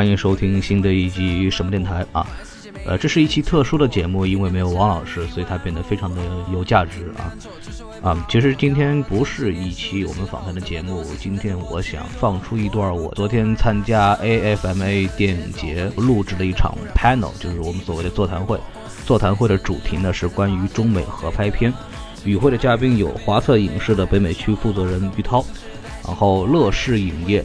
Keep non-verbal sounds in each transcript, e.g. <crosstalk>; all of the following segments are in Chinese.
欢迎收听新的一集什么电台啊？呃，这是一期特殊的节目，因为没有王老师，所以它变得非常的有价值啊啊！其实今天不是一期我们访谈的节目，今天我想放出一段我昨天参加 AFMA 电影节录制的一场 panel，就是我们所谓的座谈会。座谈会的主题呢是关于中美合拍片，与会的嘉宾有华策影视的北美区负责人于涛，然后乐视影业。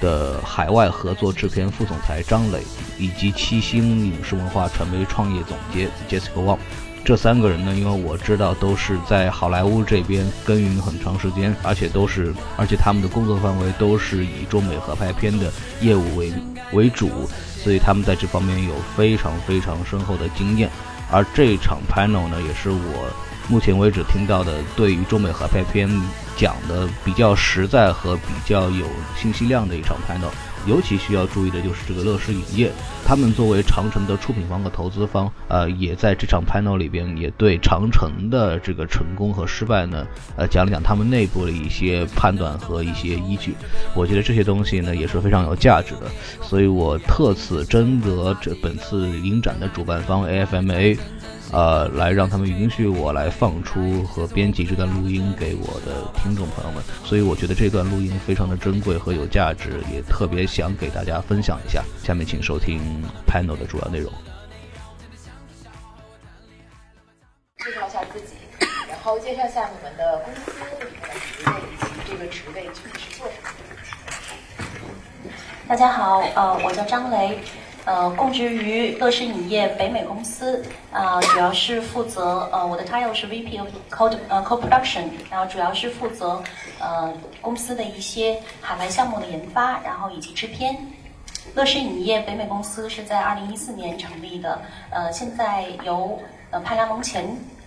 的海外合作制片副总裁张磊，以及七星影视文化传媒创业总监 Jessica Wang，这三个人呢，因为我知道都是在好莱坞这边耕耘很长时间，而且都是，而且他们的工作范围都是以中美合拍片的业务为为主，所以他们在这方面有非常非常深厚的经验。而这场 panel 呢，也是我目前为止听到的对于中美合拍片。讲的比较实在和比较有信息量的一场 panel，尤其需要注意的就是这个乐视影业，他们作为长城的出品方和投资方，呃，也在这场 panel 里边也对长城的这个成功和失败呢，呃，讲了讲他们内部的一些判断和一些依据。我觉得这些东西呢也是非常有价值的，所以我特此征得这本次影展的主办方 AFMA。呃，来让他们允许我来放出和编辑这段录音给我的听众朋友们，所以我觉得这段录音非常的珍贵和有价值，也特别想给大家分享一下。下面请收听 panel 的主要内容。介绍一下自己，然后介绍一下你们的公司你们的职位以及这个职位具体是做什么的。大家好，呃，我叫张雷。呃，供职于乐视影业北美公司，啊，主要是负责呃，我的 title 是 VP of Co 呃 Co-production，然后主要是负责呃公司的一些海外项目的研发，然后以及制片。乐视影业北美公司是在二零一四年成立的，呃，现在由呃派拉蒙前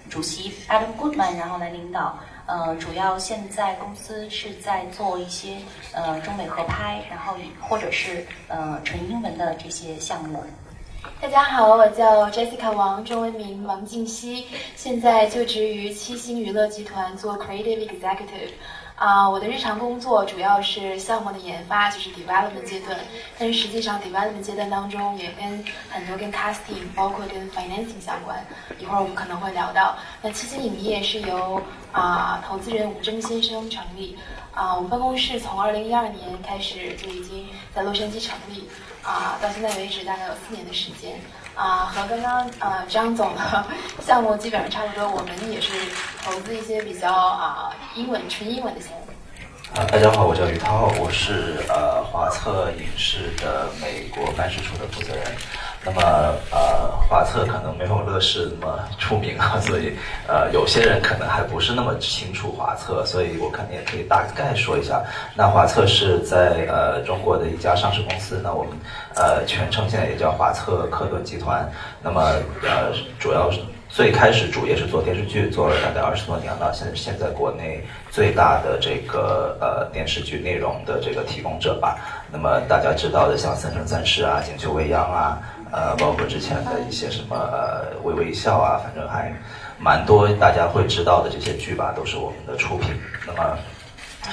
主席 Adam Goodman 然后来领导。呃，主要现在公司是在做一些呃中美合拍，然后或者是呃纯英文的这些项目。大家好，我叫 Jessica 王，中文名王静熙，现在就职于七星娱乐集团做 Creative Executive。啊，我的日常工作主要是项目的研发，就是 development 阶段。但是实际上 development 阶段当中也跟很多跟 casting，包括跟 financing 相关。一会儿我们可能会聊到。那七星影业是由啊投资人吴峥先生成立。啊，我们办公室从二零一二年开始就已经在洛杉矶成立。啊，到现在为止大概有四年的时间。啊，和刚刚呃张总的项目基本上差不多，我们也是投资一些比较啊英文纯英文的项目。啊，大家好，我叫于涛，我是呃华策影视的美国办事处的负责人。那么呃华策可能没有乐视那么出名啊，所以呃有些人可能还不是那么清楚华策，所以我肯定也可以大概说一下。那华策是在呃中国的一家上市公司，那我们呃全称现在也叫华策克顿集团。那么呃主要是。最开始主业是做电视剧，做了大概二十多年了。现在现在国内最大的这个呃电视剧内容的这个提供者吧。那么大家知道的像《三生三世》啊，《锦绣未央》啊，呃，包括之前的一些什么《微微一笑》啊，反正还蛮多大家会知道的这些剧吧，都是我们的出品。那么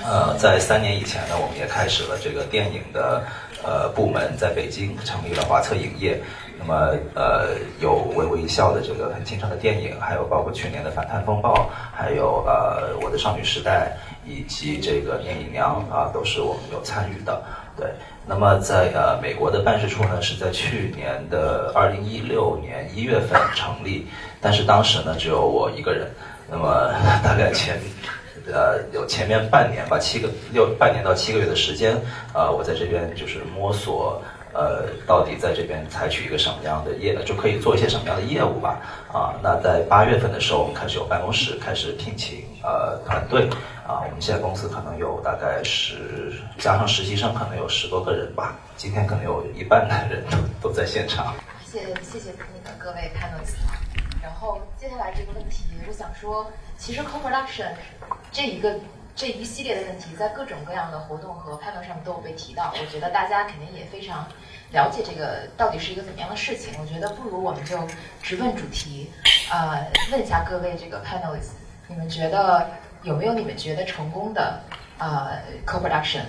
呃，在三年以前呢，我们也开始了这个电影的呃部门，在北京成立了华策影业。那么，呃，有微微一笑的这个很经常的电影，还有包括去年的《反贪风暴》，还有呃《我的少女时代》，以及这个《聂隐娘》啊，都是我们有参与的。对，那么在呃美国的办事处呢，是在去年的二零一六年一月份成立，但是当时呢只有我一个人。那么大概前呃有前面半年吧，七个六半年到七个月的时间，呃我在这边就是摸索。呃，到底在这边采取一个什么样的业，就可以做一些什么样的业务吧？啊，那在八月份的时候，我们开始有办公室，开始聘请呃团队。啊，我们现在公司可能有大概十，加上实习生可能有十多个人吧。今天可能有一半的人都都在现场。谢谢谢谢你们各位 panelist。然后接下来这个问题，我想说，其实 co-production 这一个。这一系列的问题在各种各样的活动和 panel 上都有被提到，我觉得大家肯定也非常了解这个到底是一个怎么样的事情。我觉得不如我们就直问主题，呃，问一下各位这个 panelists，你们觉得有没有你们觉得成功的呃 co-production？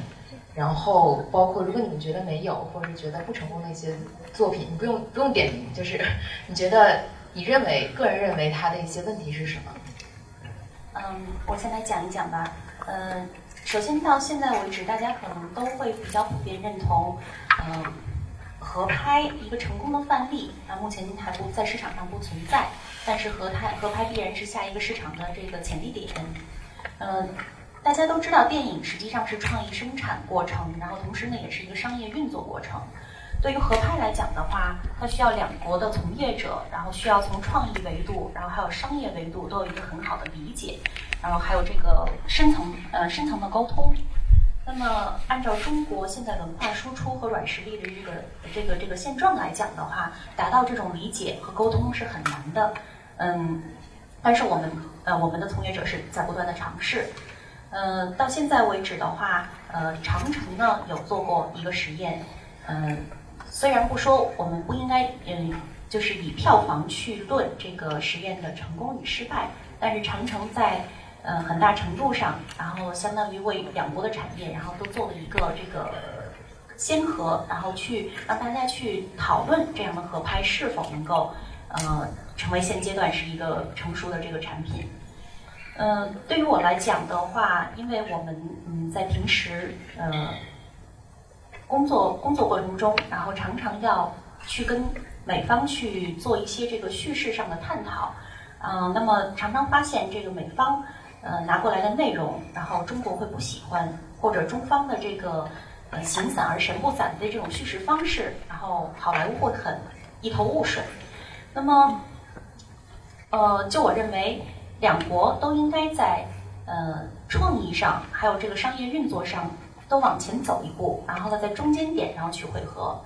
然后包括如果你们觉得没有，或者是觉得不成功的一些作品，你不用不用点名，就是你觉得你认为个人认为它的一些问题是什么？嗯，我先来讲一讲吧。嗯，首先到现在为止，大家可能都会比较普遍认同，嗯，合拍一个成功的范例啊，目前还不在市场上不存在，但是合拍合拍必然是下一个市场的这个潜力点。嗯，大家都知道，电影实际上是创意生产过程，然后同时呢，也是一个商业运作过程。对于合拍来讲的话，它需要两国的从业者，然后需要从创意维度，然后还有商业维度都有一个很好的理解，然后还有这个深层呃深层的沟通。那么按照中国现在文化输出和软实力的这个这个这个现状来讲的话，达到这种理解和沟通是很难的。嗯，但是我们呃我们的从业者是在不断的尝试。嗯，到现在为止的话，呃长城呢有做过一个实验，嗯。虽然不说我们不应该，嗯，就是以票房去论这个实验的成功与失败，但是长城在，呃，很大程度上，然后相当于为两国的产业，然后都做了一个这个先河，然后去让大家去讨论这样的合拍是否能够，呃，成为现阶段是一个成熟的这个产品。嗯，对于我来讲的话，因为我们嗯在平时，呃。工作工作过程中，然后常常要去跟美方去做一些这个叙事上的探讨，嗯，那么常常发现这个美方呃拿过来的内容，然后中国会不喜欢，或者中方的这个呃形散而神不散的这种叙事方式，然后好莱坞会很一头雾水。那么，呃，就我认为，两国都应该在呃创意上，还有这个商业运作上。都往前走一步，然后呢，在中间点然后去汇合。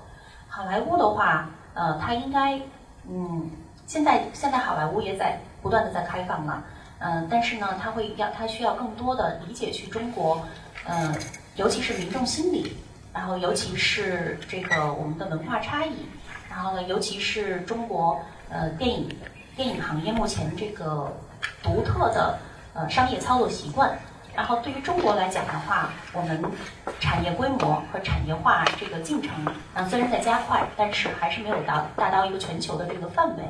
好莱坞的话，呃，它应该，嗯，现在现在好莱坞也在不断的在开放嘛，嗯，但是呢，它会要它需要更多的理解去中国，嗯，尤其是民众心理，然后尤其是这个我们的文化差异，然后呢，尤其是中国呃电影电影行业目前这个独特的呃商业操作习惯。然后对于中国来讲的话，我们产业规模和产业化这个进程，啊虽然在加快，但是还是没有达达到一个全球的这个范围。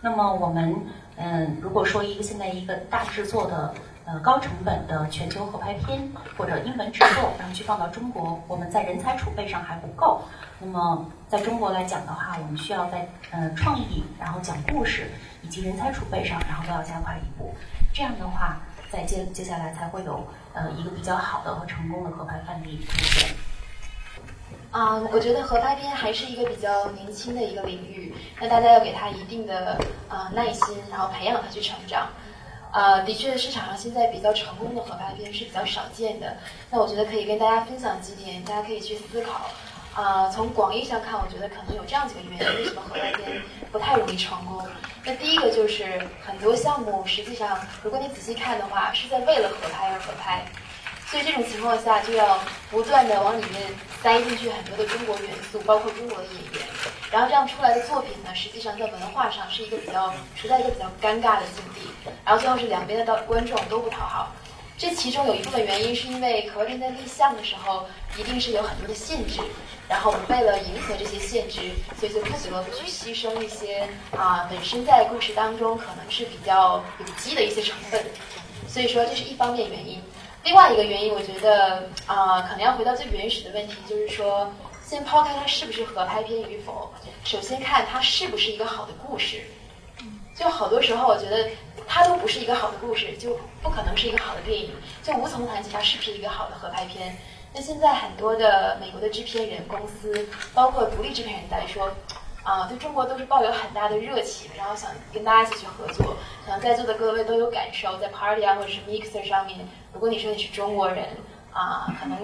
那么我们嗯，如果说一个现在一个大制作的呃高成本的全球合拍片或者英文制作，然后去放到中国，我们在人才储备上还不够。那么在中国来讲的话，我们需要在呃创意、然后讲故事以及人才储备上，然后都要加快一步。这样的话。在接接下来才会有呃一个比较好的和成功的合拍范例出现。啊，我觉得合拍片还是一个比较年轻的一个领域，那大家要给他一定的啊耐心，然后培养他去成长。啊，的确，市场上现在比较成功的合拍片是比较少见的。那我觉得可以跟大家分享几点，大家可以去思考。啊，从广义上看，我觉得可能有这样几个原因，为什么合拍片不太容易成功？那第一个就是很多项目，实际上如果你仔细看的话，是在为了合拍而合拍，所以这种情况下就要不断的往里面塞进去很多的中国元素，包括中国的演员，然后这样出来的作品呢，实际上在文化上是一个比较处在一个比较尴尬的境地，然后最后是两边的到观众都不讨好。这其中有一部分原因是因为可片在立项的时候一定是有很多的限制，然后我们为了迎合这些限制，所以就不得不去牺牲一些啊本身在故事当中可能是比较有机的一些成分，所以说这是一方面原因。另外一个原因，我觉得啊、可能要回到最原始的问题，就是说，先抛开它是不是合拍片与否，首先看它是不是一个好的故事。就好多时候，我觉得它都不是一个好的故事，就不可能是一个好的电影，就无从谈起它是不是一个好的合拍片。那现在很多的美国的制片人公司，包括独立制片人来说，啊，对中国都是抱有很大的热情，然后想跟大家一起去合作。可能在座的各位都有感受，在 party 啊或者是 mixer 上面，如果你说你是中国人啊，可能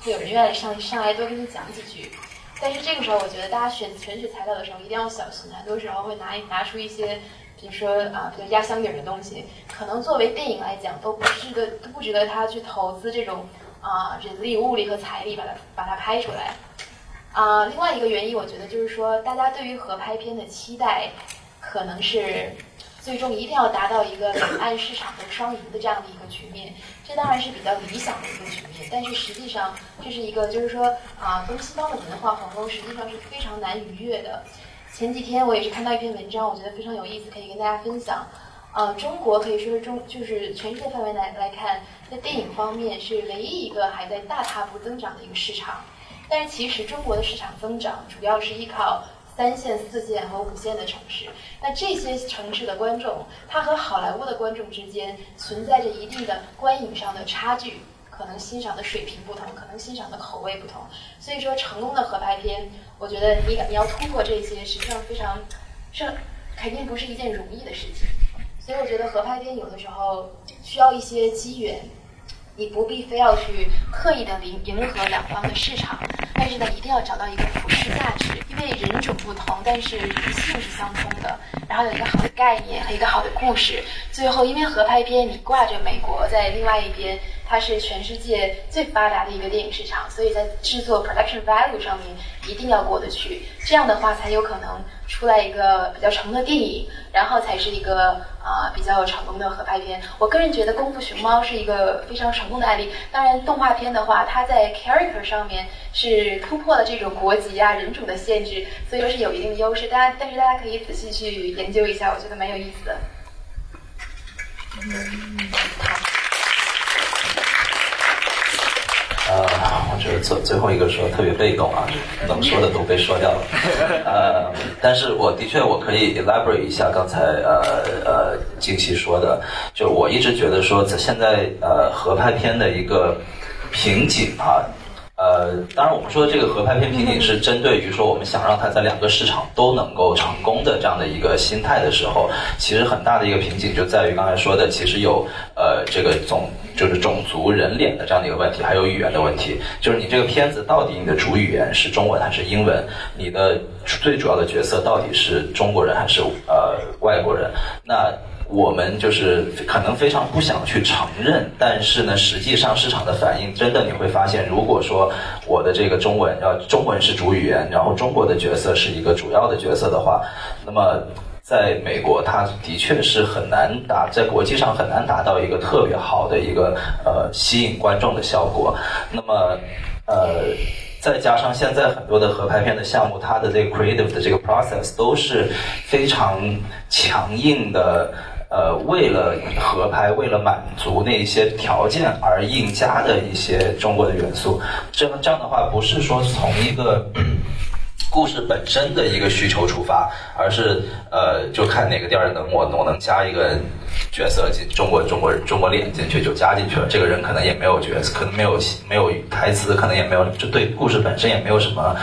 会有人愿意上上来多跟你讲几句。但是这个时候，我觉得大家选选取材料的时候一定要小心，很多时候会拿拿出一些，比如说啊比较压箱底的东西，可能作为电影来讲都不值得都不值得他去投资这种啊人力、物力和财力把它把它拍出来。啊，另外一个原因，我觉得就是说，大家对于合拍片的期待，可能是最终一定要达到一个两岸市场都双赢的这样的一个局面。这当然是比较理想的一个局面，但是实际上这是一个就是说啊，东西方的文化鸿沟实际上是非常难逾越的。前几天我也是看到一篇文章，我觉得非常有意思，可以跟大家分享。呃，中国可以说是中，就是全世界范围来来看，在电影方面是唯一一个还在大踏步增长的一个市场。但是其实中国的市场增长主要是依靠三线、四线和五线的城市。那这些城市的观众，他和好莱坞的观众之间存在着一定的观影上的差距，可能欣赏的水平不同，可能欣赏的口味不同。所以说，成功的合拍片，我觉得你你要突破这些，实际上非常是肯定不是一件容易的事情。所以我觉得合拍片有的时候需要一些机缘。你不必非要去刻意的迎迎合两方的市场，但是呢，一定要找到一个普世价值，因为人种不同，但是人性是相通的。然后有一个好的概念和一个好的故事，最后因为合拍片你挂着美国在另外一边，它是全世界最发达的一个电影市场，所以在制作 production value 上面一定要过得去，这样的话才有可能出来一个比较成功的电影，然后才是一个啊、比较成功的合拍片。我个人觉得《功夫熊猫》是一个非常成功的案例。当然，动画片的话，它在 character 上面是突破了这种国籍啊、人种的限制，所以说是有一定的优势。大家，但是大家可以仔细去研究一下，我觉得蛮有意思的。呃，我觉得最最后一个说特别被动啊，<laughs> 怎么说的都被说掉了。呃，但是我的确我可以 elaborate 一下刚才呃呃静熙说的，就我一直觉得说在现在呃合拍片的一个瓶颈啊。呃，当然，我们说这个合拍片瓶颈是针对于说我们想让它在两个市场都能够成功的这样的一个心态的时候，其实很大的一个瓶颈就在于刚才说的，其实有呃这个种就是种族人脸的这样的一个问题，还有语言的问题，就是你这个片子到底你的主语言是中文还是英文，你的最主要的角色到底是中国人还是呃外国人，那。我们就是可能非常不想去承认，但是呢，实际上市场的反应真的你会发现，如果说我的这个中文要中文是主语言，然后中国的角色是一个主要的角色的话，那么在美国，它的确是很难达，在国际上很难达到一个特别好的一个呃吸引观众的效果。那么呃。再加上现在很多的合拍片的项目，它的这个 creative 的这个 process 都是非常强硬的，呃，为了合拍，为了满足那些条件而硬加的一些中国的元素。这样这样的话，不是说从一个。故事本身的一个需求出发，而是呃，就看哪个电影能我我能加一个角色进中国中国中国脸进去就加进去了。这个人可能也没有角色，可能没有没有台词，可能也没有，就对故事本身也没有什么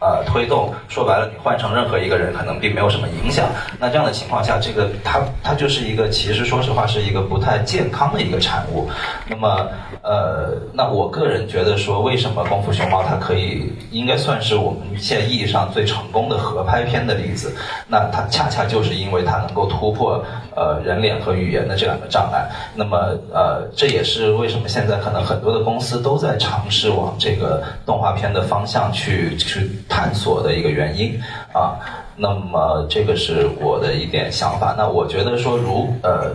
呃推动。说白了，你换成任何一个人，可能并没有什么影响。那这样的情况下，这个它它就是一个，其实说实话是一个不太健康的一个产物。那么呃，那我个人觉得说，为什么《功夫熊猫》它可以应该算是我们现在意义上最成功的合拍片的例子？那它恰恰就是因为它能够突破呃人脸和语言的这两个障碍。那么呃，这也是为什么现在可能很多的公司都在尝试往这个动画片的方向去去探索的一个原因啊。那么这个是我的一点想法。那我觉得说如呃。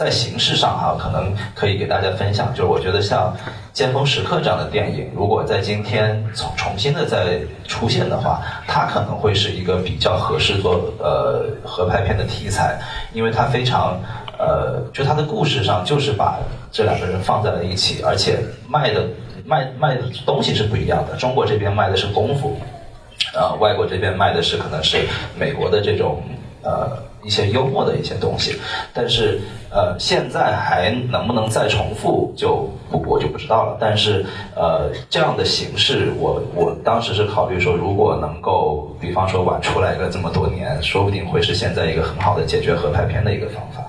在形式上哈、可能可以给大家分享，就是我觉得像《尖峰时刻》这样的电影，如果在今天重重新的再出现的话，它可能会是一个比较合适做呃合拍片的题材，因为它非常呃，就它的故事上就是把这两个人放在了一起，而且卖的卖卖的东西是不一样的。中国这边卖的是功夫，呃，外国这边卖的是可能是美国的这种呃。一些幽默的一些东西，但是呃，现在还能不能再重复，就不我就不知道了。但是呃，这样的形式，我我当时是考虑说，如果能够，比方说晚出来个这么多年，说不定会是现在一个很好的解决合拍片的一个方法。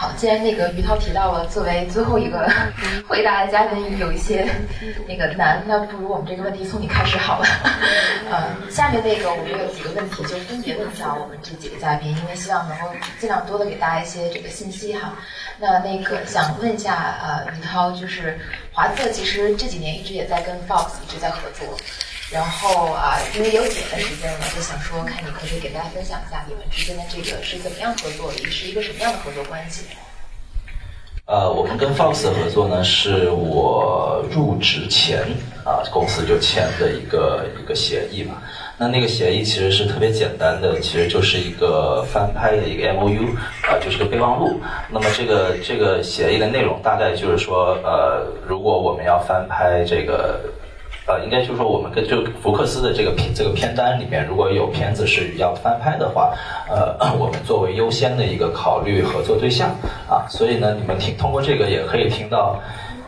好，既然那个于涛提到了作为最后一个 <laughs> 回答的嘉宾有一些那个难，那不如我们这个问题从你开始好了。呃，下面那个我们有几个问题就分别问一下我们这几个嘉宾，因为希望能够尽量多的给大家一些这个信息哈。那那个想问一下呃于涛，就是华策其实这几年一直也在跟 Fox 一直在合作。然后啊，因为有几的时间了，就想说，看你可不可以给大家分享一下你们之间的这个是怎么样合作的，是一个什么样的合作关系？呃，我们跟 Fox 的合作呢，是我入职前啊，公司就签的一个一个协议嘛。那那个协议其实是特别简单的，其实就是一个翻拍的一个 M O U 啊，就是个备忘录。那么这个这个协议的内容大概就是说，呃，如果我们要翻拍这个。呃，应该就是说，我们跟就福克斯的这个片这个片单里面，如果有片子是要翻拍的话，呃，<clears throat> 我们作为优先的一个考虑合作对象啊，所以呢，你们听通过这个也可以听到，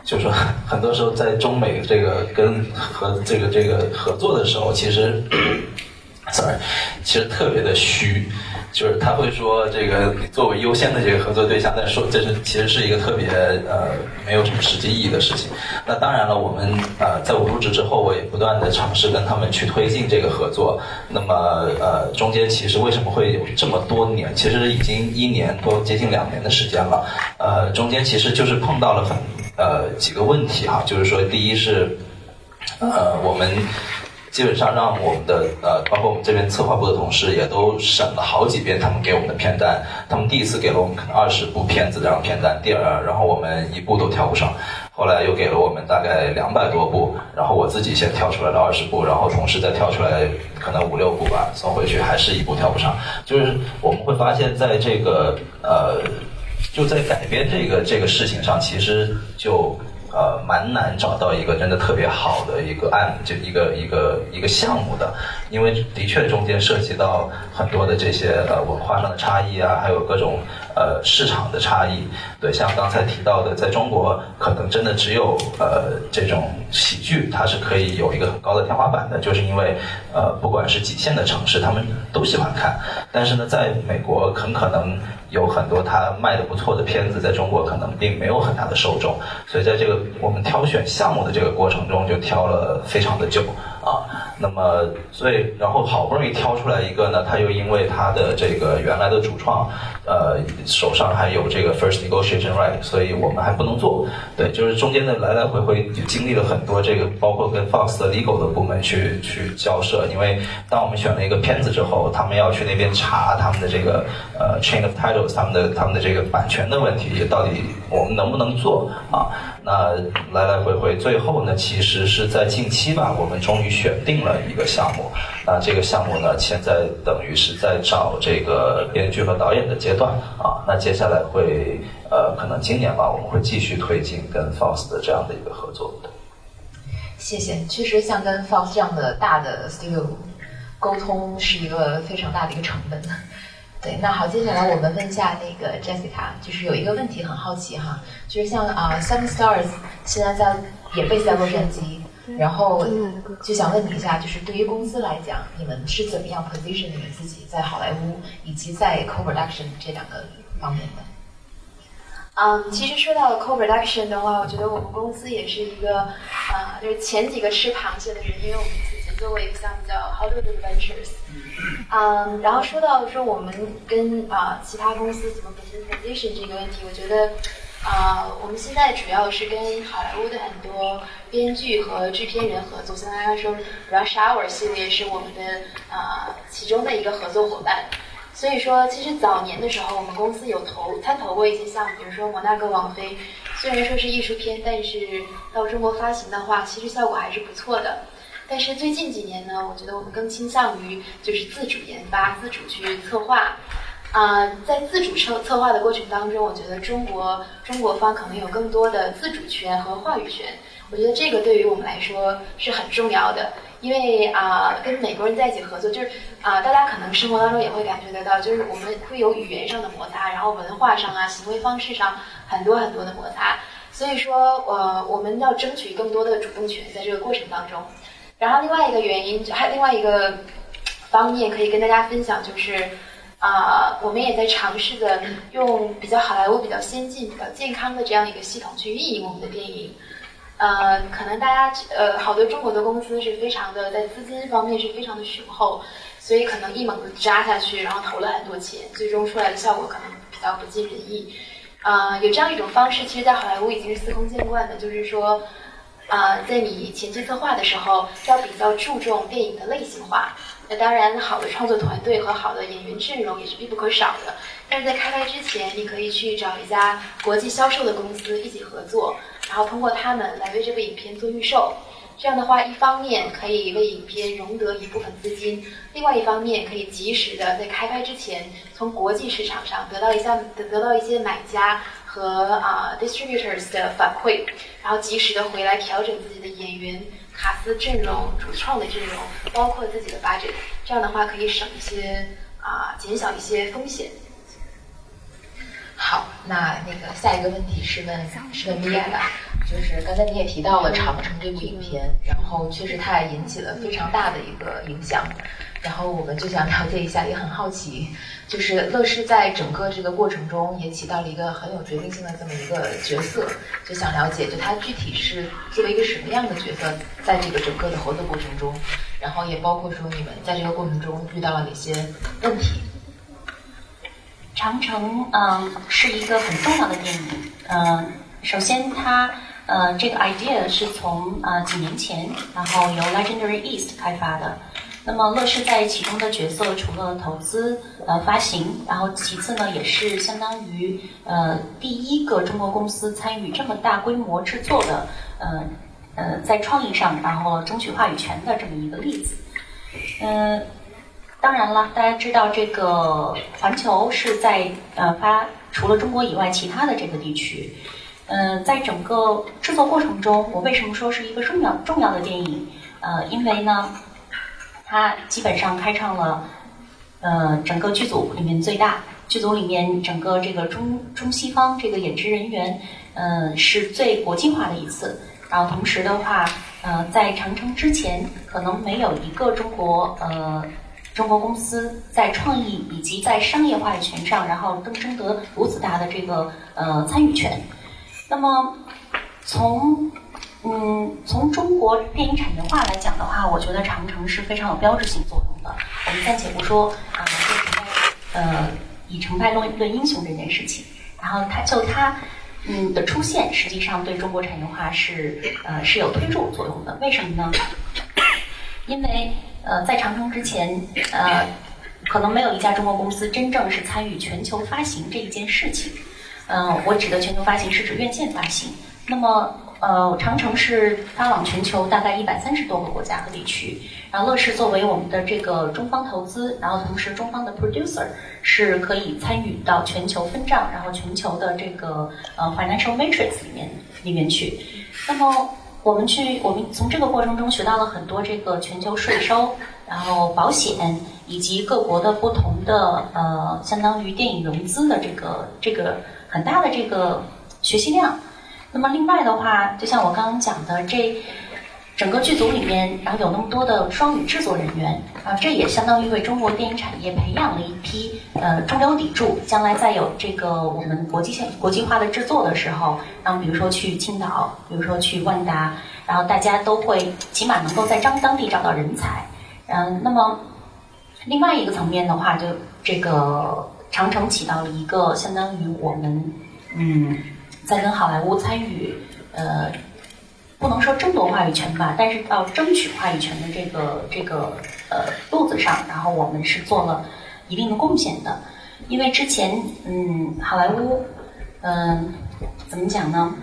就是说很多时候在中美这个跟和这个这个合作的时候，其实，<coughs> sorry，其实特别的虚。就是他会说，这个作为优先的这个合作对象，但说这是其实是一个特别呃没有什么实际意义的事情。那当然了，我们呃在我入职之后，我也不断的尝试跟他们去推进这个合作。那么呃中间其实为什么会有这么多年？其实已经一年多接近两年的时间了。呃中间其实就是碰到了很呃几个问题哈，就是说第一是呃我们。基本上让我们的呃，包括我们这边策划部的同事也都审了好几遍他们给我们的片单。他们第一次给了我们可能二十部片子这样片单，第二，然后我们一部都挑不上。后来又给了我们大概两百多部，然后我自己先挑出来了二十部，然后同事再挑出来可能五六部吧，送回去还是一部挑不上。就是我们会发现，在这个呃，就在改编这个这个事情上，其实就。呃，蛮难找到一个真的特别好的一个案，就一个一个一个项目的，因为的确中间涉及到很多的这些呃文化上的差异啊，还有各种呃市场的差异。对，像刚才提到的，在中国可能真的只有呃这种喜剧，它是可以有一个很高的天花板的，就是因为呃不管是几线的城市，他们都喜欢看。但是呢，在美国很可能。有很多他卖的不错的片子，在中国可能并没有很大的受众，所以在这个我们挑选项目的这个过程中，就挑了非常的久啊。那么，所以然后好不容易挑出来一个呢，他又因为他的这个原来的主创，呃，手上还有这个 first negotiation right，所以我们还不能做。对，就是中间的来来回回经历了很多这个，包括跟 Fox 的 legal 的部门去去交涉，因为当我们选了一个片子之后，他们要去那边查他们的这个呃 chain of titles。他们的他们的这个版权的问题，到底我们能不能做啊？那来来回回，最后呢，其实是在近期吧，我们终于选定了一个项目。那这个项目呢，现在等于是在找这个编剧和导演的阶段啊。那接下来会呃，可能今年吧，我们会继续推进跟 Fox 的这样的一个合作。谢谢。确实，像跟 Fox 这样的大的 studio 沟通，是一个非常大的一个成本。对，那好，接下来我们问一下那个 Jessica，就是有一个问题很好奇哈，就是像啊，Seven Stars 现在在也被在洛杉矶，然后就想问你一下，就是对于公司来讲，你们是怎么样 position 你们自己在好莱坞以及在 co-production 这两个方面的？嗯，其实说到 co-production 的话，我觉得我们公司也是一个啊，就是前几个吃螃蟹的人，因为我们此前做过一个项目叫 Hollywood Adventures。嗯，然后说到说我们跟啊其他公司怎么 position 这个问题，我觉得啊我们现在主要是跟好莱坞的很多编剧和制片人合作，像刚刚说 Rush Hour 系列是我们的啊其中的一个合作伙伴。所以说，其实早年的时候，我们公司有投参投过一些项目，比如说《摩纳哥王妃》，虽然说是艺术片，但是到中国发行的话，其实效果还是不错的。但是最近几年呢，我觉得我们更倾向于就是自主研发、自主去策划。啊，在自主策策划的过程当中，我觉得中国中国方可能有更多的自主权和话语权。我觉得这个对于我们来说是很重要的，因为啊，跟美国人在一起合作，就是啊，大家可能生活当中也会感觉得到，就是我们会有语言上的摩擦，然后文化上啊、行为方式上很多很多的摩擦。所以说，呃，我们要争取更多的主动权在这个过程当中。然后另外一个原因，还另外一个方面可以跟大家分享，就是啊，我们也在尝试着用比较好莱坞、比较先进、比较健康的这样一个系统去运营我们的电影。呃，可能大家呃，好多中国的公司是非常的在资金方面是非常的雄厚，所以可能一猛子扎下去，然后投了很多钱，最终出来的效果可能比较不尽人意。啊，有这样一种方式，其实，在好莱坞已经是司空见惯的，就是说，啊，在你前期策划的时候，要比较注重电影的类型化。那当然，好的创作团队和好的演员阵容也是必不可少的。但是在开拍之前，你可以去找一家国际销售的公司一起合作。然后通过他们来为这部影片做预售，这样的话，一方面可以为影片融得一部分资金，另外一方面可以及时的在开拍之前，从国际市场上得到一下得得到一些买家和啊 distributors 的反馈，然后及时的回来调整自己的演员、卡斯阵容、主创的阵容，包括自己的 budget，这样的话可以省一些啊，减小一些风险。好，那那个下一个问题是问是问米娅的，就是刚才你也提到了《长城》这部影片，然后确实它也引起了非常大的一个影响，然后我们就想了解一下，也很好奇，就是乐视在整个这个过程中也起到了一个很有决定性的这么一个角色，就想了解，就它具体是作为一个什么样的角色，在这个整个的合作过程中，然后也包括说你们在这个过程中遇到了哪些问题。长城，嗯，是一个很重要的电影。嗯，首先它，呃，这个 idea 是从呃几年前，然后由 Legendary East 开发的。那么乐视在其中的角色，除了投资、呃发行，然后其次呢，也是相当于呃第一个中国公司参与这么大规模制作的，呃呃在创意上，然后争取话语权的这么一个例子。嗯。当然了，大家知道这个环球是在呃发除了中国以外其他的这个地区，嗯，在整个制作过程中，我为什么说是一个重要重要的电影？呃，因为呢，它基本上开创了呃整个剧组里面最大剧组里面整个这个中中西方这个演职人员，呃，是最国际化的一次。然后同时的话，呃，在长城之前，可能没有一个中国呃。中国公司在创意以及在商业话语权上，然后更争得如此大的这个呃参与权。那么从嗯从中国电影产业化来讲的话，我觉得长城是非常有标志性作用的。我们暂且不说啊，呃以成败论论英雄这件事情，然后它就它嗯的出现，实际上对中国产业化是呃是有推助作用的。为什么呢？因为。呃，在长城之前，呃，可能没有一家中国公司真正是参与全球发行这一件事情。嗯，我指的全球发行是指院线发行。那么，呃，长城是发往全球大概一百三十多个国家和地区。然后，乐视作为我们的这个中方投资，然后同时中方的 producer 是可以参与到全球分账，然后全球的这个呃 financial matrix 里面里面去。那么。我们去，我们从这个过程中学到了很多这个全球税收，然后保险以及各国的不同的呃，相当于电影融资的这个这个很大的这个学习量。那么另外的话，就像我刚刚讲的这。整个剧组里面，然后有那么多的双语制作人员啊，这也相当于为中国电影产业培养了一批呃中流砥柱。将来再有这个我们国际性国际化的制作的时候，然后比如说去青岛，比如说去万达，然后大家都会起码能够在当当地找到人才。嗯，那么另外一个层面的话，就这个长城起到了一个相当于我们嗯在跟好莱坞参与呃。不能说争夺话语权吧，但是要争取话语权的这个这个呃路子上，然后我们是做了一定的贡献的。因为之前嗯，好莱坞嗯怎么讲呢？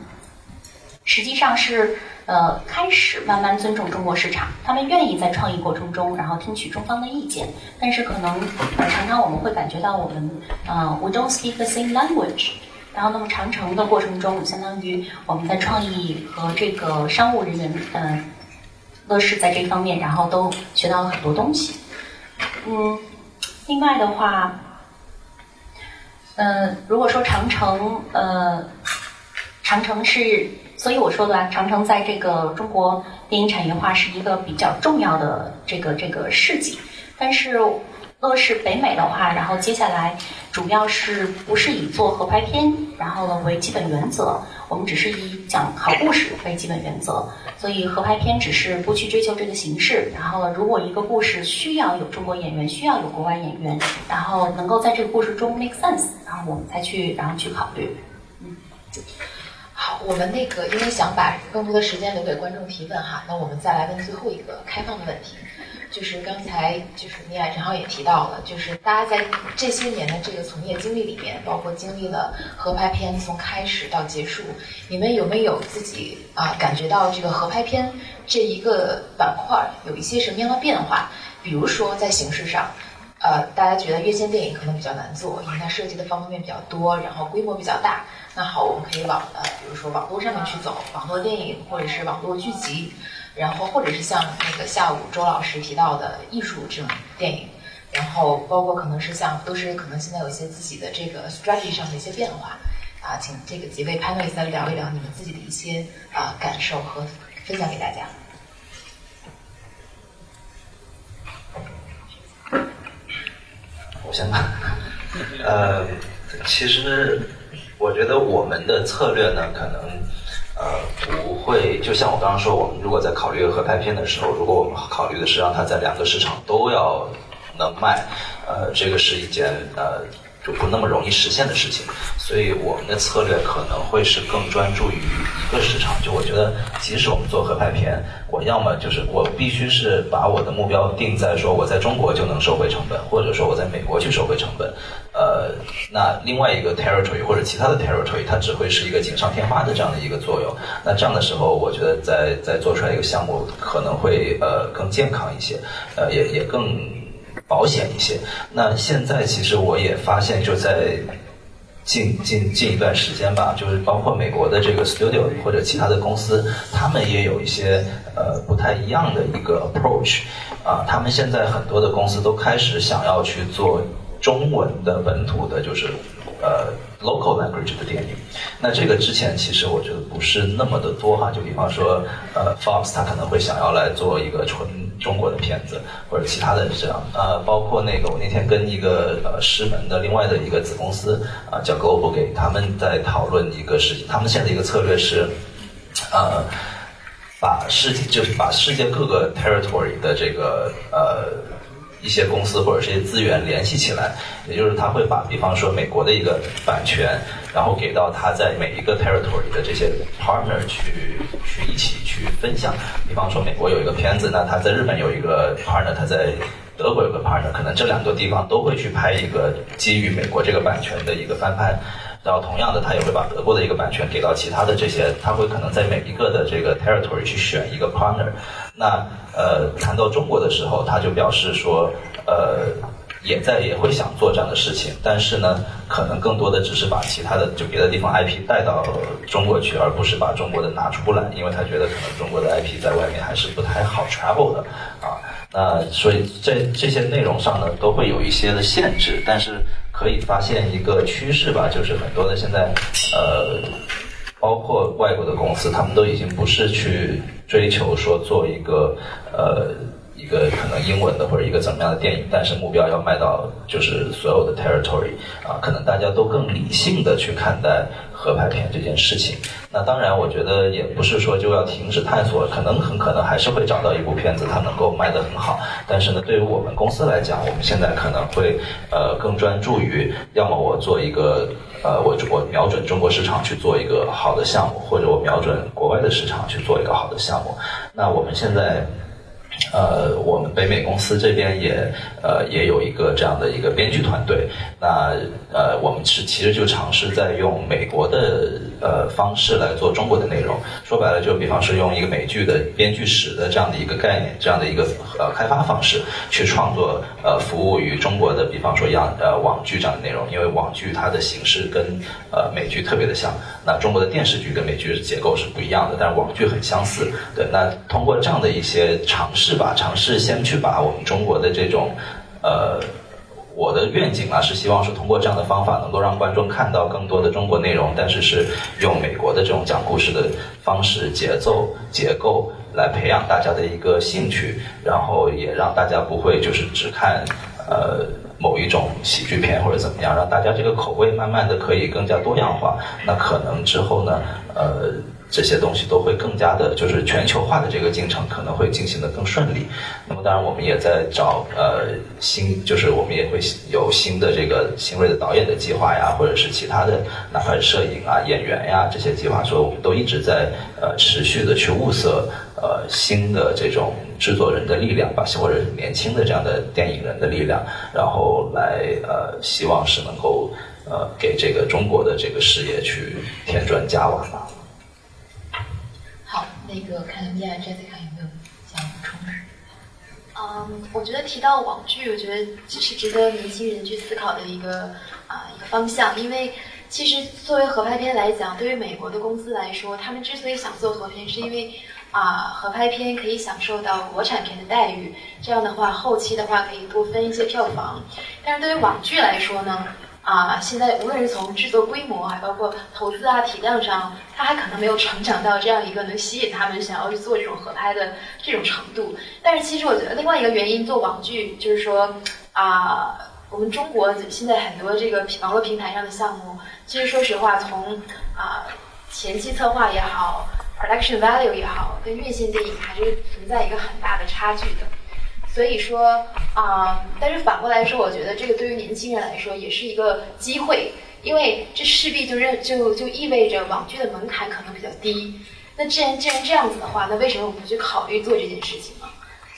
实际上是呃开始慢慢尊重中国市场，他们愿意在创意过程中，然后听取中方的意见。但是可能呃常常我们会感觉到我们呃 we don't speak the same language。然后那么长城的过程中，相当于我们的创意和这个商务人员，呃，乐视在这方面，然后都学到了很多东西。嗯，另外的话，呃，如果说长城，呃，长城是，所以我说的长城在这个中国电影产业化是一个比较重要的这个这个事迹，但是。乐视北美的话，然后接下来主要是不是以做合拍片，然后呢为基本原则，我们只是以讲好故事为基本原则，所以合拍片只是不去追求这个形式。然后呢，如果一个故事需要有中国演员，需要有国外演员，然后能够在这个故事中 make sense，然后我们才去，然后去考虑。我们那个因为想把更多的时间留给观众提问哈，那我们再来问最后一个开放的问题。就是刚才就是米娅正好也提到了，就是大家在这些年的这个从业经历里面，包括经历了合拍片从开始到结束，你们有没有自己啊感觉到这个合拍片这一个板块有一些什么样的变化？比如说在形式上，呃，大家觉得院线电影可能比较难做，因为它涉及的方方面面比较多，然后规模比较大。那好，我们可以往呃，比如说网络上面去走，网络电影或者是网络剧集。然后，或者是像那个下午周老师提到的艺术这种电影，然后包括可能是像都是可能现在有一些自己的这个 strategy 上的一些变化啊，请这个几位 panelists 来聊一聊你们自己的一些啊感受和分享给大家。我先吧，呃，其实我觉得我们的策略呢，可能。呃，不会，就像我刚刚说，我们如果在考虑合拍片的时候，如果我们考虑的是让它在两个市场都要能卖，呃，这个是一件呃。就不那么容易实现的事情，所以我们的策略可能会是更专注于一个市场。就我觉得，即使我们做合拍片，我要么就是我必须是把我的目标定在说我在中国就能收回成本，或者说我在美国去收回成本。呃，那另外一个 territory 或者其他的 territory，它只会是一个锦上添花的这样的一个作用。那这样的时候，我觉得在在做出来一个项目可能会呃更健康一些，呃也也更。保险一些。那现在其实我也发现，就在近近近一段时间吧，就是包括美国的这个 studio 或者其他的公司，他们也有一些呃不太一样的一个 approach。啊，他们现在很多的公司都开始想要去做中文的本土的，就是呃 local language 的电影。那这个之前其实我觉得不是那么的多哈。就比方说呃 Fox，他可能会想要来做一个纯。中国的片子或者其他的这样，呃，包括那个我那天跟一个呃师门的另外的一个子公司啊叫 Global 给他们在讨论一个事情，他们现在一个策略是，呃，把世界就是把世界各个 territory 的这个呃。一些公司或者这些资源联系起来，也就是他会把，比方说美国的一个版权，然后给到他在每一个 territory 的这些 partner 去去一起去分享。比方说美国有一个片子，那他在日本有一个 partner，他在德国有个 partner，可能这两个地方都会去拍一个基于美国这个版权的一个翻拍。然后同样的，他也会把德国的一个版权给到其他的这些，他会可能在每一个的这个 territory 去选一个 partner。那呃，谈到中国的时候，他就表示说，呃，也在也会想做这样的事情，但是呢，可能更多的只是把其他的就别的地方 IP 带到中国去，而不是把中国的拿出来，因为他觉得可能中国的 IP 在外面还是不太好 travel 的啊。那所以这这些内容上呢，都会有一些的限制，但是。可以发现一个趋势吧，就是很多的现在，呃，包括外国的公司，他们都已经不是去追求说做一个呃一个可能英文的或者一个怎么样的电影，但是目标要卖到就是所有的 territory 啊，可能大家都更理性的去看待。合拍片这件事情，那当然，我觉得也不是说就要停止探索，可能很可能还是会找到一部片子，它能够卖得很好。但是呢，对于我们公司来讲，我们现在可能会呃更专注于，要么我做一个呃我我瞄准中国市场去做一个好的项目，或者我瞄准国外的市场去做一个好的项目。那我们现在呃，我们北美公司这边也呃也有一个这样的一个编剧团队。那呃，我们是其实就尝试在用美国的呃方式来做中国的内容。说白了，就比方说用一个美剧的编剧史的这样的一个概念，这样的一个呃开发方式去创作呃服务于中国的，比方说样呃网剧这样的内容。因为网剧它的形式跟呃美剧特别的像，那中国的电视剧跟美剧结构是不一样的，但是网剧很相似。对，那通过这样的一些尝试。吧，尝试先去把我们中国的这种，呃，我的愿景啊，是希望是通过这样的方法，能够让观众看到更多的中国内容，但是是用美国的这种讲故事的方式、节奏、结构来培养大家的一个兴趣，然后也让大家不会就是只看呃某一种喜剧片或者怎么样，让大家这个口味慢慢的可以更加多样化。那可能之后呢，呃。这些东西都会更加的，就是全球化的这个进程可能会进行的更顺利。那么，当然我们也在找呃新，就是我们也会有新的这个新锐的导演的计划呀，或者是其他的，哪怕是摄影啊、演员呀这些计划，所以我们都一直在呃持续的去物色呃新的这种制作人的力量吧，或者年轻的这样的电影人的力量，然后来呃希望是能够呃给这个中国的这个事业去添砖加瓦吧。那个看一下 Jessica 有没有想补充的？嗯，我觉得提到网剧，我觉得这是值得年轻人去思考的一个啊一个方向。因为其实作为合拍片来讲，对于美国的公司来说，他们之所以想做合片，是因为啊合拍片可以享受到国产片的待遇，这样的话后期的话可以多分一些票房。但是对于网剧来说呢？啊，现在无论是从制作规模，还包括投资啊、体量上，它还可能没有成长到这样一个能吸引他们想要去做这种合拍的这种程度。但是其实我觉得另外一个原因，做网剧就是说啊，我们中国现在很多这个网络平台上的项目，其实说实话，从啊前期策划也好，production value 也好，跟院线电影还是存在一个很大的差距的。所以说啊，但是反过来说，我觉得这个对于年轻人来说也是一个机会，因为这势必就认就就意味着网剧的门槛可能比较低。那既然既然这样子的话，那为什么我们不去考虑做这件事情呢？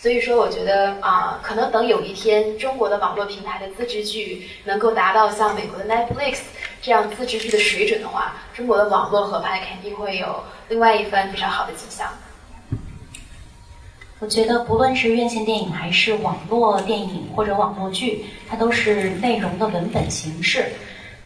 所以说，我觉得啊，可能等有一天中国的网络平台的自制剧能够达到像美国的 Netflix 这样自制剧的水准的话，中国的网络合拍肯定会有另外一番非常好的景象。我觉得不论是院线电影还是网络电影或者网络剧，它都是内容的文本形式。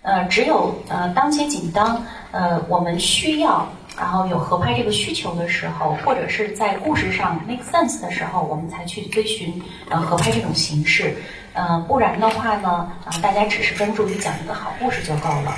呃，只有呃当前紧当，呃我们需要，然后有合拍这个需求的时候，或者是在故事上 make sense 的时候，我们才去追寻呃合拍这种形式。呃，不然的话呢，啊大家只是专注于讲一个好故事就够了。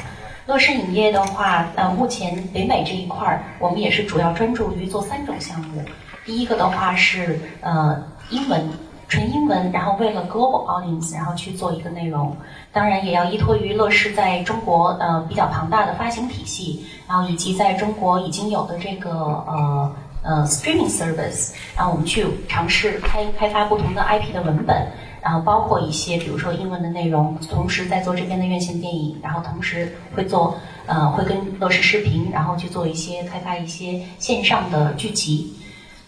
乐视影业的话，呃目前北美这一块儿，我们也是主要专注于做三种项目。第一个的话是呃英文纯英文，然后为了 global audience，然后去做一个内容，当然也要依托于乐视在中国呃比较庞大的发行体系，然后以及在中国已经有的这个呃呃 streaming service，然后我们去尝试开开发不同的 IP 的文本，然后包括一些比如说英文的内容，同时在做这边的院线电影，然后同时会做呃会跟乐视视频，然后去做一些开发一些线上的剧集。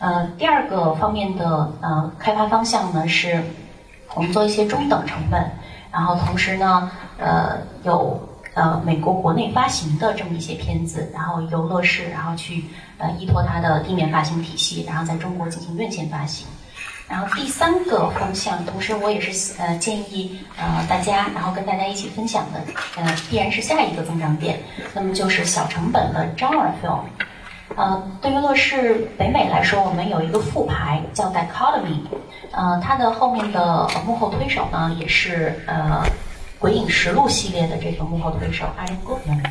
呃，第二个方面的呃开发方向呢，是我们做一些中等成本，然后同时呢，呃有呃美国国内发行的这么一些片子，然后由乐视然后去呃依托它的地面发行体系，然后在中国进行院线发行。然后第三个方向，同时我也是呃建议呃大家，然后跟大家一起分享的，呃必然是下一个增长点，那么就是小成本的 genre film。呃，对于乐视北美来说，我们有一个副牌叫 Dichotomy，呃，它的后面的幕后推手呢，也是呃《鬼影实录》系列的这个幕后推手 Adam Goodman。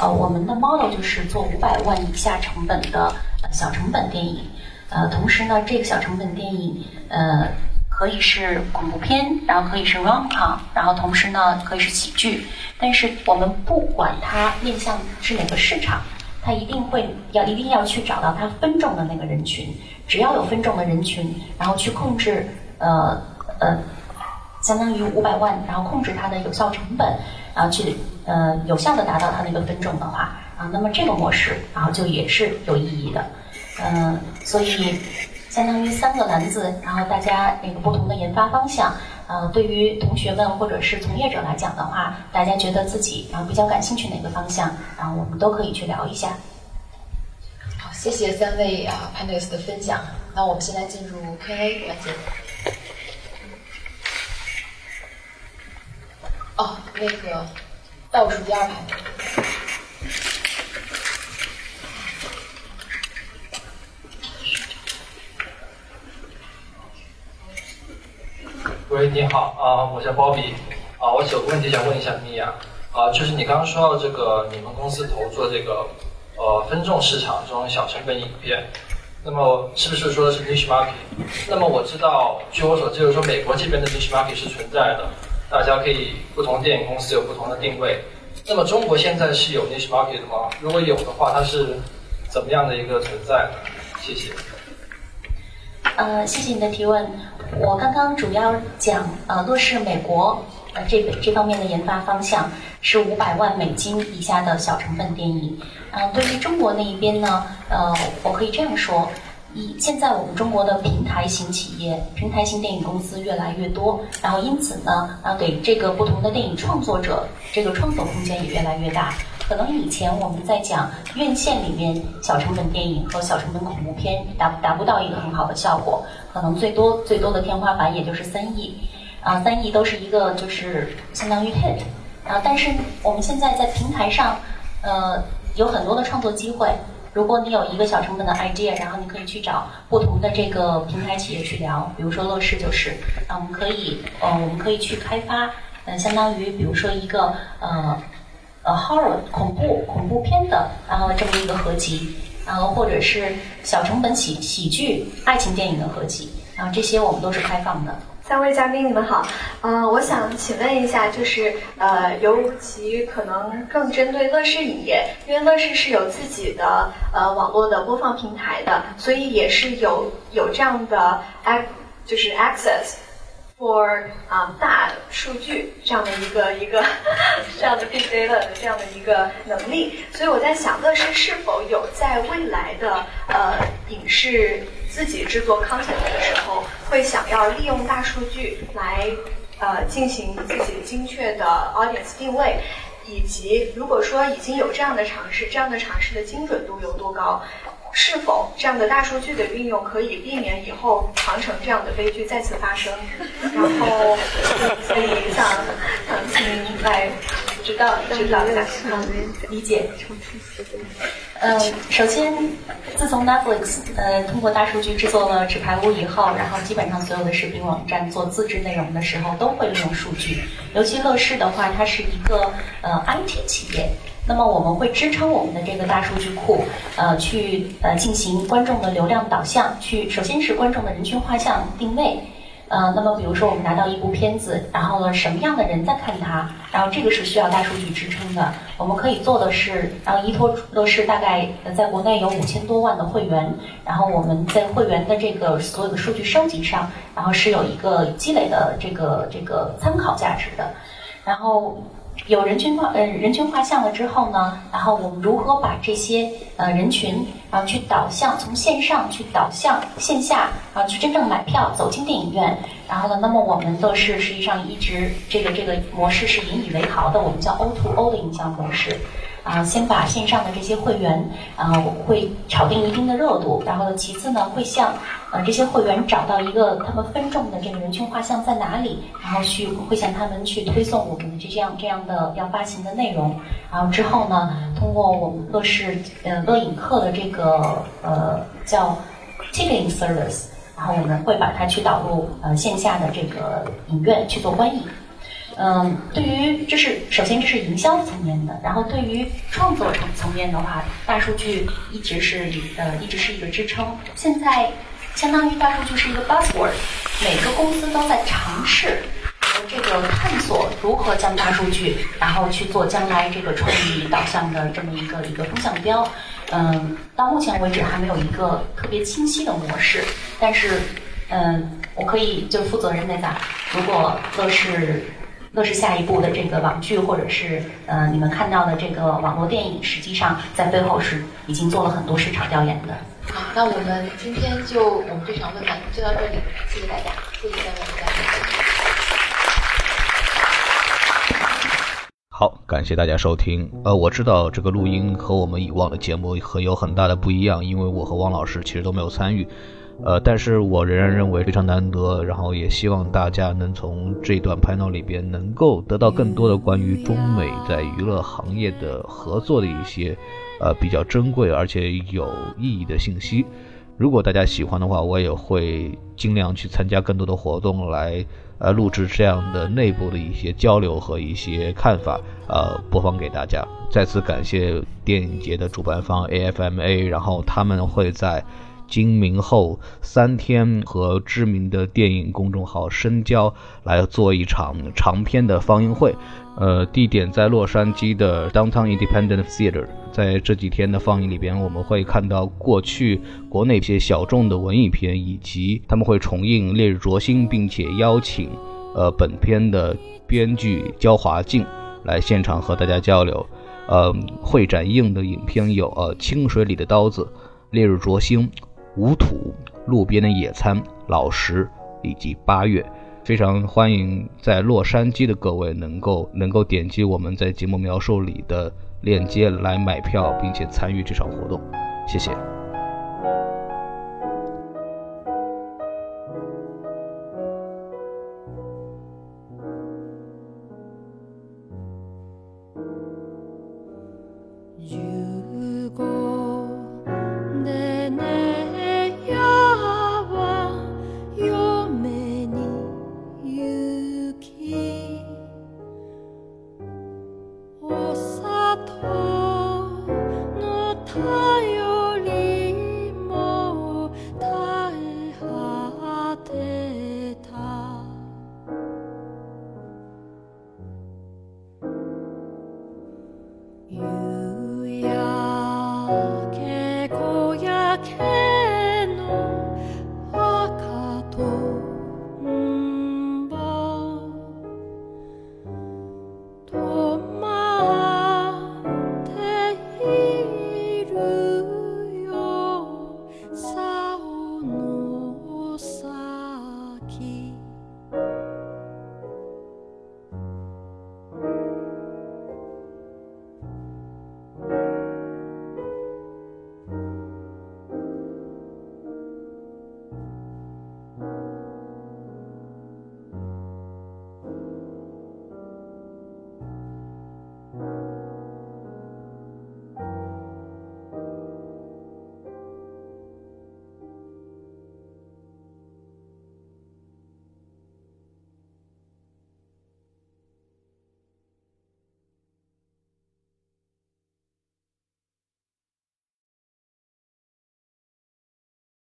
呃，我们的 model 就是做五百万以下成本的小成本电影，呃，同时呢，这个小成本电影呃可以是恐怖片，然后可以是 rom-com，然后同时呢可以是喜剧，但是我们不管它面向是哪个市场。他一定会要一定要去找到他分众的那个人群，只要有分众的人群，然后去控制呃呃，相当于五百万，然后控制它的有效成本，然后去呃有效的达到它那个分众的话啊，那么这个模式然后就也是有意义的，嗯，所以相当于三个篮子，然后大家那个不同的研发方向。呃，对于同学们或者是从业者来讲的话，大家觉得自己然后比较感兴趣哪个方向，然后我们都可以去聊一下。好，谢谢三位啊 panel 的分享。那我们现在进入 Q&A 环节。哦，那个倒数第二排。喂，你好啊，我叫 Bobby 啊，我有个问题想问一下米娅啊，就是你刚刚说到这个你们公司投做这个呃分众市场这种小成本影片，那么是不是说的是 niche market？那么我知道，据我所知，就是说美国这边的 niche market 是存在的，大家可以不同电影公司有不同的定位。那么中国现在是有 niche market 的吗？如果有的话，它是怎么样的一个存在？谢谢。呃，谢谢你的提问。我刚刚主要讲呃，乐视美国呃这个这方面的研发方向是五百万美金以下的小成本电影。嗯，对于中国那一边呢，呃，我可以这样说：一，现在我们中国的平台型企业、平台型电影公司越来越多，然后因此呢，啊，给这个不同的电影创作者这个创作空间也越来越大。可能以前我们在讲院线里面小成本电影和小成本恐怖片达达不到一个很好的效果，可能最多最多的天花板也就是三亿，啊，三亿都是一个就是相当于 hit，啊，但是我们现在在平台上，呃，有很多的创作机会。如果你有一个小成本的 idea，然后你可以去找不同的这个平台企业去聊，比如说乐视就是，啊，我们可以，呃，我们可以去开发，呃，相当于比如说一个呃。呃，horror 恐怖恐怖片的，然后这么一个合集，然后或者是小成本喜喜剧爱情电影的合集，然后这些我们都是开放的。三位嘉宾，你们好。嗯，我想请问一下，就是呃，尤其可能更针对乐视影业，因为乐视是有自己的呃网络的播放平台的，所以也是有有这样的 ac 就是 access。For 啊大数据这样的一个一个这样的 big data 的这样的一个能力，所以我在想，乐视是否有在未来的呃影视自己制作 content 的时候，会想要利用大数据来呃进行自己精确的 audience 定位，以及如果说已经有这样的尝试，这样的尝试的精准度有多高？是否这样的大数据的运用可以避免以后长城这样的悲剧再次发生？<laughs> 然后，所以想想请您来指导指导一下，理解。嗯，首先，自从 Netflix 呃通过大数据制作了《纸牌屋》以后，然后基本上所有的视频网站做自制内容的时候都会利用数据。尤其乐视的话，它是一个呃 IT 企业。那么我们会支撑我们的这个大数据库，呃，去呃进行观众的流量导向，去首先是观众的人群画像定位，呃，那么比如说我们拿到一部片子，然后呢什么样的人在看它，然后这个是需要大数据支撑的。我们可以做的是，然后依托乐视大概在国内有五千多万的会员，然后我们在会员的这个所有的数据收集上，然后是有一个积累的这个这个参考价值的，然后。有人群画呃人群画像了之后呢，然后我们如何把这些呃人群然后去导向从线上去导向线下啊去真正买票走进电影院，然后呢，那么我们的是实际上一直这个这个模式是引以为豪的，我们叫 O to O 的营销模式。啊，先把线上的这些会员啊，会炒定一定的热度，然后，其次呢，会向呃这些会员找到一个他们分众的这个人群画像在哪里，然后去会向他们去推送我们的这样这样的要发行的内容，然后之后呢，通过我们乐视呃乐影客的这个呃叫 ticketing service，然后我们会把它去导入呃线下的这个影院去做观影。嗯，对于这是首先这是营销层面的，然后对于创作层层面的话，大数据一直是呃一直是一个支撑。现在相当于大数据是一个 buzzword，每个公司都在尝试和这个探索如何将大数据，然后去做将来这个创意导向的这么一个一个风向标。嗯，到目前为止还没有一个特别清晰的模式，但是嗯，我可以就负责任的讲，如果乐视。乐视下一步的这个网剧，或者是呃你们看到的这个网络电影，实际上在背后是已经做了很多市场调研的。好，那我们今天就我们这场论坛就到这里，谢谢大家，谢谢三位嘉宾。好，感谢大家收听。呃，我知道这个录音和我们以往的节目很有很大的不一样，因为我和汪老师其实都没有参与。呃，但是我仍然认为非常难得，然后也希望大家能从这段 panel 里边能够得到更多的关于中美在娱乐行业的合作的一些呃比较珍贵而且有意义的信息。如果大家喜欢的话，我也会尽量去参加更多的活动来呃录制这样的内部的一些交流和一些看法，呃播放给大家。再次感谢电影节的主办方 AFMA，然后他们会在。今明后三天和知名的电影公众号深交来做一场长篇的放映会，呃，地点在洛杉矶的 Downtown Independent Theater。在这几天的放映里边，我们会看到过去国内一些小众的文艺片，以及他们会重映《烈日灼心》，并且邀请呃本片的编剧焦华静来现场和大家交流。呃，会展映的影片有呃《清水里的刀子》《烈日灼心》。无土、路边的野餐、老石以及八月，非常欢迎在洛杉矶的各位能够能够点击我们在节目描述里的链接来买票，并且参与这场活动。谢谢。啊。